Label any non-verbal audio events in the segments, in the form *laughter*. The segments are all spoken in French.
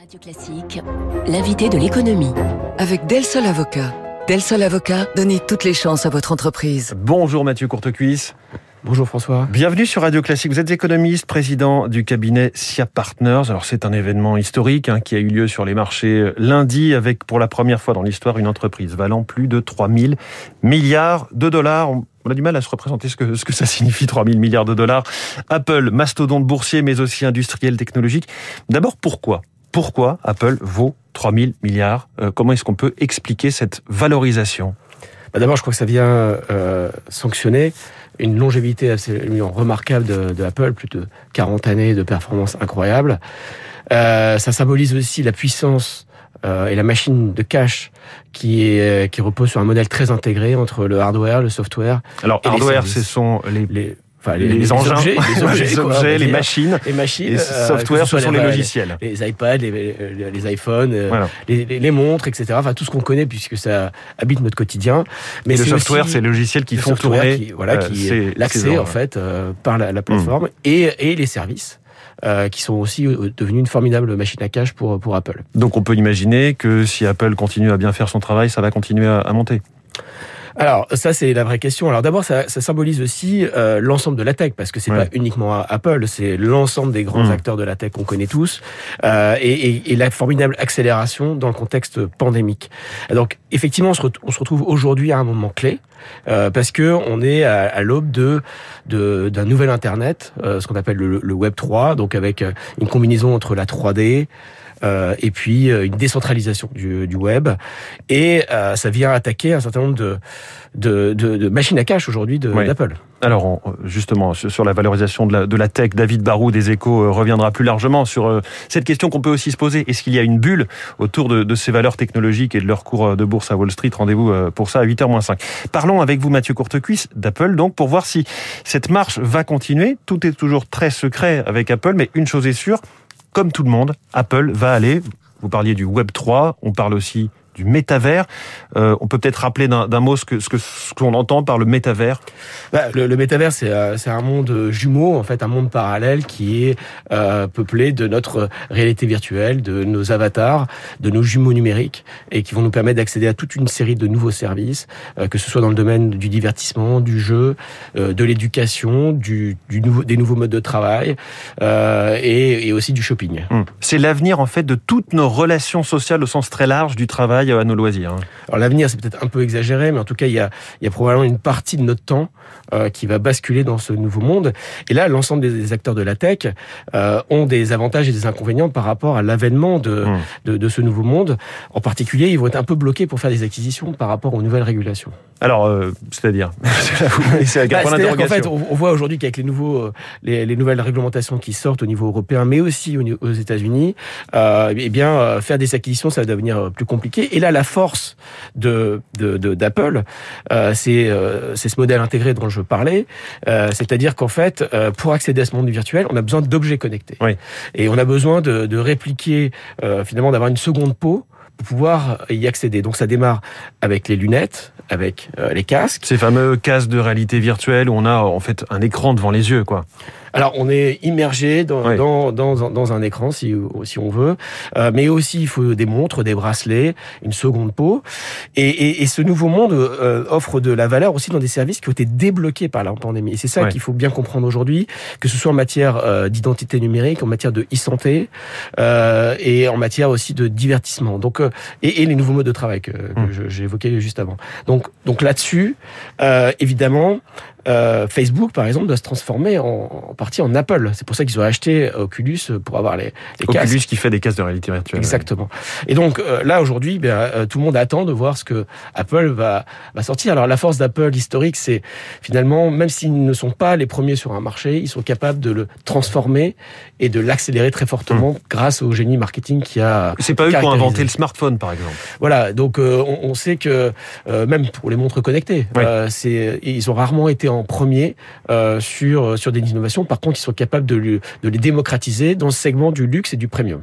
Radio Classique, l'invité de l'économie. Avec Del Sol Avocat. Del Sol Avocat, donnez toutes les chances à votre entreprise. Bonjour Mathieu Courtecuisse. Bonjour François. Bienvenue sur Radio Classique. Vous êtes économiste, président du cabinet SIA Partners. Alors c'est un événement historique hein, qui a eu lieu sur les marchés lundi avec pour la première fois dans l'histoire une entreprise valant plus de 3000 milliards de dollars. On a du mal à se représenter ce que, ce que ça signifie 3000 milliards de dollars. Apple, mastodonte boursier mais aussi industriel technologique. D'abord pourquoi? Pourquoi Apple vaut 3000 milliards euh, Comment est-ce qu'on peut expliquer cette valorisation? Bah D'abord, je crois que ça vient euh, sanctionner une longévité absolument remarquable de, de, Apple, plus de 40 années de performance incroyable. Euh, ça symbolise aussi la puissance euh, et la machine de cash qui est qui repose sur un modèle très intégré entre le hardware, le software. Alors hardware, ce sont les, les Enfin, les, les, engins, objets, les, objets, *laughs* les, objets, les machines, les machines, les software, ce sont les logiciels, les iPads, les, iPhones, euh, voilà. les, montres, etc. Enfin, tout ce qu'on connaît puisque ça habite notre quotidien. Mais le software, c'est les logiciels qui font tourner, qui, voilà, qui euh, l'accès en fait euh, par la, la plateforme mmh. et, et les services. Euh, qui sont aussi devenus une formidable machine à cash pour, pour Apple. Donc on peut imaginer que si Apple continue à bien faire son travail, ça va continuer à, à monter alors ça c'est la vraie question. Alors d'abord ça, ça, symbolise aussi euh, l'ensemble de la tech parce que c'est ouais. pas uniquement Apple, c'est l'ensemble des grands mmh. acteurs de la tech qu'on connaît tous euh, et, et, et, la formidable accélération dans le contexte pandémique. Donc effectivement on se, on se retrouve aujourd'hui à un moment clé euh, parce que on est à, à l'aube de d'un nouvel internet, euh, ce qu'on appelle le, le, Web 3, donc avec euh, une combinaison entre la 3D euh, et puis euh, une décentralisation du, du web. Et euh, ça vient attaquer un certain nombre de, de, de, de machines à cash aujourd'hui d'Apple. Oui. Alors justement sur la valorisation de la, de la tech, David Barou des Échos reviendra plus largement sur cette question qu'on peut aussi se poser. Est-ce qu'il y a une bulle autour de, de, ces valeurs technologiques et de leur cours de bourse à Wall Street? Rendez-vous pour ça à 8h-5. Parlons avec vous Mathieu Courtecuisse d'Apple donc pour voir si cette marche va continuer. Tout est toujours très secret avec Apple, mais une chose est sûre, comme tout le monde, Apple va aller, vous parliez du Web 3, on parle aussi du métavers. Euh, on peut peut-être rappeler d'un mot ce que ce que ce qu'on entend par le métavers. Bah, le, le, métavers, c'est euh, c'est un monde jumeau, en fait, un monde parallèle qui est euh, peuplé de notre réalité virtuelle, de nos avatars, de nos jumeaux numériques, et qui vont nous permettre d'accéder à toute une série de nouveaux services, euh, que ce soit dans le domaine du divertissement, du jeu, euh, de l'éducation, du, du nouveau des nouveaux modes de travail, euh, et, et, aussi du shopping. Hum. C'est l'avenir en fait de toutes nos relations sociales au sens très large du travail à nos loisirs. Hein. Alors l'avenir, c'est peut-être un peu exagéré, mais en tout cas, il y a, il y a probablement une partie de notre temps euh, qui va basculer dans ce nouveau monde. Et là, l'ensemble des, acteurs de la tech euh, ont des avantages et des inconvénients par rapport à l'avènement de, mmh. de, de, ce nouveau monde. En particulier, ils vont être un peu bloqués pour faire des acquisitions par rapport aux nouvelles régulations. Alors, euh, c'est-à-dire *laughs* C'est bah, qu'en fait, on, on voit aujourd'hui qu'avec les nouveaux, les, les, nouvelles réglementations qui sortent au niveau européen, mais aussi aux, aux États-Unis, eh bien, faire des acquisitions, ça va devenir plus compliqué. Et là, la force de d'Apple, de, euh, c'est euh, c'est ce modèle intégré dont je parlais, euh, c'est-à-dire qu'en fait, pour accéder à ce monde virtuel, on a besoin d'objets connectés. Oui. Et on a besoin de, de répliquer, finalement, d'avoir une seconde peau pour pouvoir y accéder. Donc ça démarre avec les lunettes, avec euh, les casques. Ces fameux casques de réalité virtuelle où on a en fait un écran devant les yeux, quoi. Alors, on est immergé dans, oui. dans, dans, dans, un écran, si, si on veut, euh, mais aussi il faut des montres, des bracelets, une seconde peau. Et, et, et ce nouveau monde euh, offre de la valeur aussi dans des services qui ont été débloqués par la pandémie. Et c'est ça oui. qu'il faut bien comprendre aujourd'hui, que ce soit en matière euh, d'identité numérique, en matière de e-santé euh, et en matière aussi de divertissement. Donc, euh, et, et, les nouveaux modes de travail que, que mmh. j'ai évoqués juste avant. Donc, donc là-dessus, euh, évidemment, euh, Facebook, par exemple, doit se transformer en, en partie en Apple. C'est pour ça qu'ils ont acheté Oculus pour avoir les, les Oculus casques. qui fait des casques de réalité virtuelle. Exactement. Et donc euh, là, aujourd'hui, ben, euh, tout le monde attend de voir ce que Apple va, va sortir. Alors la force d'Apple historique, c'est finalement, même s'ils ne sont pas les premiers sur un marché, ils sont capables de le transformer et de l'accélérer très fortement mmh. grâce au génie marketing qui a. C'est pas eux qui ont inventé le smartphone, par exemple. Voilà. Donc euh, on, on, sait que même pour les montres connectées, oui. c'est ils ont rarement été en premier euh, sur, sur des innovations. Par contre, ils sont capables de, lui, de les démocratiser dans le segment du luxe et du premium.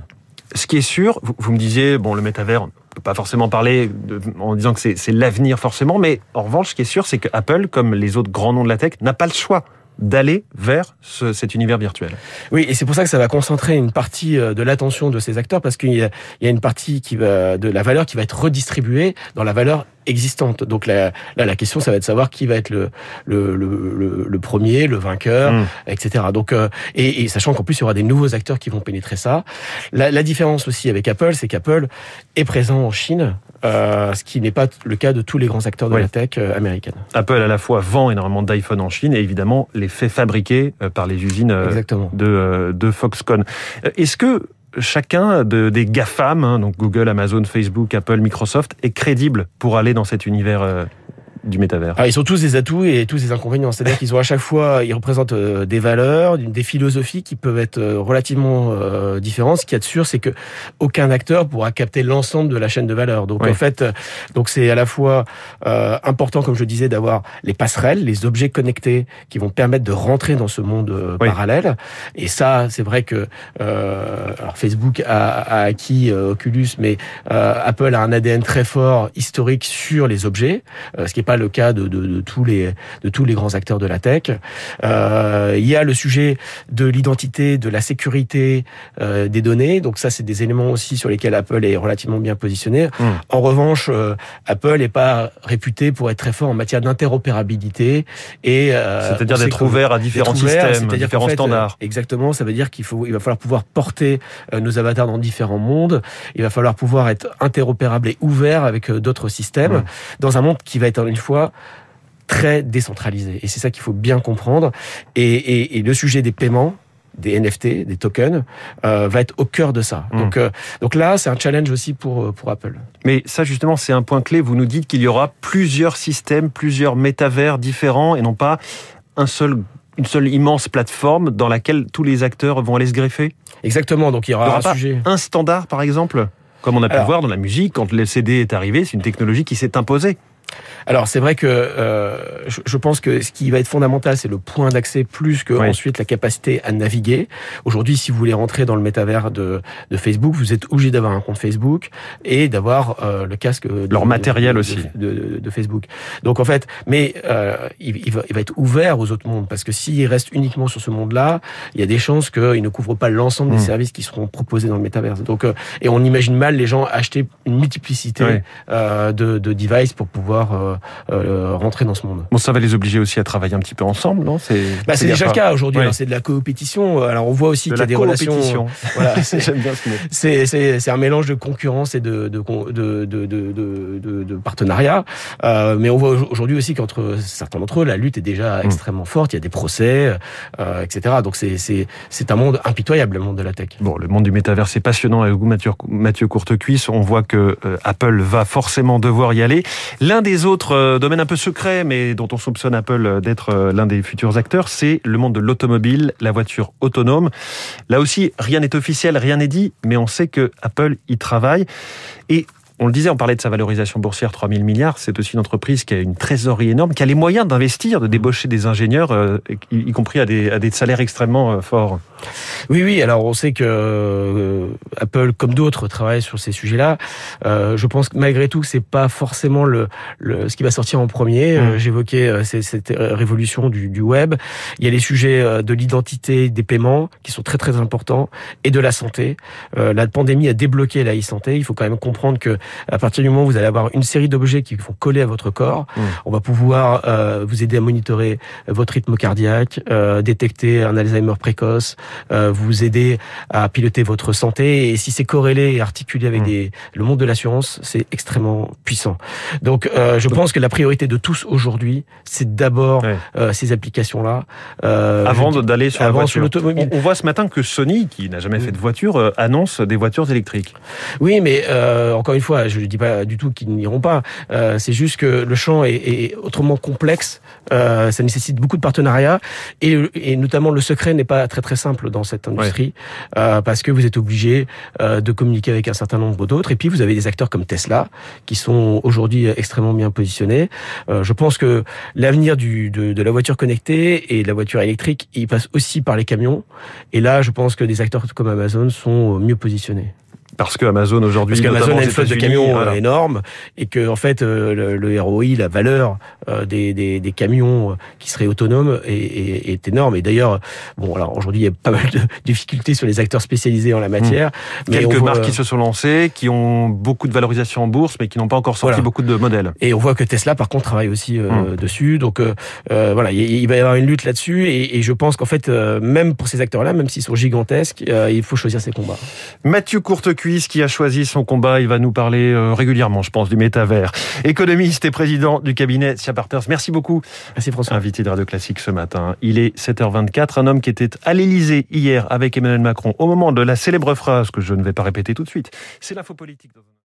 Ce qui est sûr, vous, vous me disiez, bon, le métavers, on peut pas forcément parler de, en disant que c'est l'avenir forcément, mais en revanche, ce qui est sûr, c'est que Apple, comme les autres grands noms de la tech, n'a pas le choix d'aller vers ce, cet univers virtuel. Oui, et c'est pour ça que ça va concentrer une partie euh, de l'attention de ces acteurs parce qu'il y, y, a une partie qui va de la valeur qui va être redistribuée dans la valeur existante. Donc là, là, la question, ça va être de savoir qui va être le le, le, le premier, le vainqueur, mmh. etc. Donc euh, et, et, sachant qu'en plus il y aura des nouveaux acteurs qui vont pénétrer ça. La, la différence aussi avec Apple, c'est qu'Apple est présent en Chine, euh, ce qui n'est pas le cas de tous les grands acteurs de oui. la tech euh, américaine. Apple à la fois vend énormément d'iPhone en Chine et évidemment les fait fabriquer euh, par les usines euh, de, de Foxconn. Est-ce que chacun de, des GAFAM, hein, donc Google, Amazon, Facebook, Apple, Microsoft, est crédible pour aller dans cet univers euh, du métavers ah, Ils ont tous des atouts et tous des inconvénients. C'est-à-dire *laughs* qu'ils ont à chaque fois, ils représentent euh, des valeurs, des philosophies qui peuvent être euh, relativement euh, différentes. Ce qui est sûr, c'est que aucun acteur pourra capter l'ensemble de la chaîne de valeur. Donc oui. en fait, donc c'est à la fois euh, important, comme je disais, d'avoir les passerelles, les objets connectés qui vont permettre de rentrer dans ce monde oui. parallèle. Et ça, c'est vrai que euh, alors Facebook a, a acquis Oculus, mais Apple a un ADN très fort historique sur les objets, ce qui est pas le cas de, de, de, tous les de tous les grands acteurs de la tech. Euh, il y a le sujet de l'identité, de la sécurité euh, des données. Donc ça, c'est des éléments aussi sur lesquels Apple est relativement bien positionné. Mmh. En revanche, euh, Apple n'est pas réputé pour être très fort en matière d'interopérabilité et c'est-à-dire d'être ouvert à différents ouvert, systèmes, à différents en fait, standards. Exactement. Ça veut dire qu'il faut il va falloir pouvoir porter nos avatars dans différents mondes. Il va falloir pouvoir être interopérable et ouvert avec d'autres systèmes mmh. dans un monde qui va être une fois très décentralisé. Et c'est ça qu'il faut bien comprendre. Et, et, et, le sujet des paiements, des NFT, des tokens, euh, va être au cœur de ça. Mmh. Donc, euh, donc là, c'est un challenge aussi pour, pour Apple. Mais ça, justement, c'est un point clé. Vous nous dites qu'il y aura plusieurs systèmes, plusieurs métavers différents et non pas un seul une seule immense plateforme dans laquelle tous les acteurs vont aller se greffer? Exactement, donc il y aura, il y aura un sujet. Un standard, par exemple? Comme on a pu Alors, voir dans la musique, quand le CD est arrivé, c'est une technologie qui s'est imposée. Alors c'est vrai que euh, je, je, pense que ce qui va être fondamental, c'est le point d'accès plus que oui. ensuite la capacité à naviguer. Aujourd'hui, si vous voulez rentrer dans le métavers de, de Facebook, vous êtes obligé d'avoir un compte Facebook et d'avoir euh, le casque de, leur matériel de, aussi de, de, Facebook. Donc en fait, mais euh, il, il, va, il, va, être ouvert aux autres mondes parce que s'il reste uniquement sur ce monde-là, il y a des chances qu'il ne couvre pas l'ensemble mmh. des services qui seront proposés dans le métavers. Donc euh, et on imagine mal les gens acheter une multiplicité oui. Euh, de, de devices pour pouvoir euh, euh, rentrer dans ce monde. Bon, ça va les obliger aussi à travailler un petit peu ensemble, non? C'est bah, déjà pas... le cas aujourd'hui. Oui. C'est de la coopétition. Alors on voit aussi qu'il y a des relations. Voilà, *laughs* mot. C'est un mélange de concurrence et de de de de, de, de, de partenariat. Euh, mais on voit aujourd'hui aussi qu'entre certains d'entre eux, la lutte est déjà mmh. extrêmement forte. Il y a des procès, euh, etc. Donc c'est c'est c'est un monde impitoyable, le monde de la tech. Bon, le monde du métavers, c'est passionnant. Avec Mathieu, Mathieu Courtecuisse, on voit que euh, Apple va forcément devoir y aller. L'un des autres euh, domaine un peu secret, mais dont on soupçonne Apple euh, d'être euh, l'un des futurs acteurs, c'est le monde de l'automobile, la voiture autonome. Là aussi, rien n'est officiel, rien n'est dit, mais on sait que Apple y travaille. Et on le disait, on parlait de sa valorisation boursière, 3 000 milliards. C'est aussi une entreprise qui a une trésorerie énorme, qui a les moyens d'investir, de débaucher des ingénieurs, euh, y, y, compris à des, à des salaires extrêmement euh, forts. Oui, oui. Alors, on sait que euh, Apple, comme d'autres, travaille sur ces sujets-là. Euh, je pense que malgré tout, c'est pas forcément le, le, ce qui va sortir en premier. Mmh. J'évoquais cette révolution du, du, web. Il y a les sujets de l'identité, des paiements, qui sont très très importants, et de la santé. la pandémie a débloqué la e-santé. Il faut quand même comprendre que à partir du moment où vous allez avoir une série d'objets qui vont coller à votre corps, mmh. on va pouvoir euh, vous aider à monitorer votre rythme cardiaque, euh, détecter un Alzheimer précoce, euh, vous aider à piloter votre santé. Et si c'est corrélé et articulé avec mmh. des, le monde de l'assurance, c'est extrêmement puissant. Donc, euh, je pense que la priorité de tous aujourd'hui, c'est d'abord ouais. Euh, ces applications-là. Euh, avant d'aller sur avant l'automobile. On, on, voit ce matin que Sony, qui n'a jamais mmh. fait de voiture, annonce des voitures électriques. Oui, mais encore une fois, je ne dis pas du tout qu'ils n'iront pas. Euh, c'est juste que le champ est, est autrement complexe. Euh, ça nécessite beaucoup de partenariats et, et, notamment le secret n'est pas très très simple dans cette industrie ouais. euh, parce que vous êtes obligé euh, de communiquer avec un certain nombre d'autres. Et puis vous avez des acteurs comme Tesla qui sont aujourd'hui extrêmement bien positionnés. Euh, je pense que l'avenir de, de, la voiture connectée et de la voiture électrique, il passe aussi par les camions. Et là, je pense que des acteurs comme Amazon sont mieux positionnés. Parce que Amazon aujourd'hui, parce qu'Amazon a une flotte de camions énorme et que en fait le, ROI, la valeur des, des, des, camions qui seraient autonomes est, est, est énorme. Et d'ailleurs, bon, alors aujourd'hui il y a pas mal de *laughs* difficultés sur les acteurs spécialisés en la matière. Hmm. Mais Quelques marques qui se sont lancées, qui ont beaucoup de valorisation en bourse, mais qui n'ont pas encore sorti beaucoup de modèles. Et on voit que Tesla, par contre, travaille aussi hmm. dessus. Donc voilà, il, va y avoir une lutte là-dessus. Et, et, je pense qu'en fait, même pour ces acteurs-là, même s'ils sont gigantesques, il faut choisir ses combats. Mathieu Qui a choisi son combat, il va nous parler euh, régulièrement, je pense, du métavers. Économiste et président du cabinet Sia Partners. Merci beaucoup. Merci François. Invité de Radio Classique ce matin. Il est 7h24, un homme qui était à l'Elysée hier avec Emmanuel Macron au moment de la célèbre phrase que je ne vais pas répéter tout de suite. C'est l'info politique.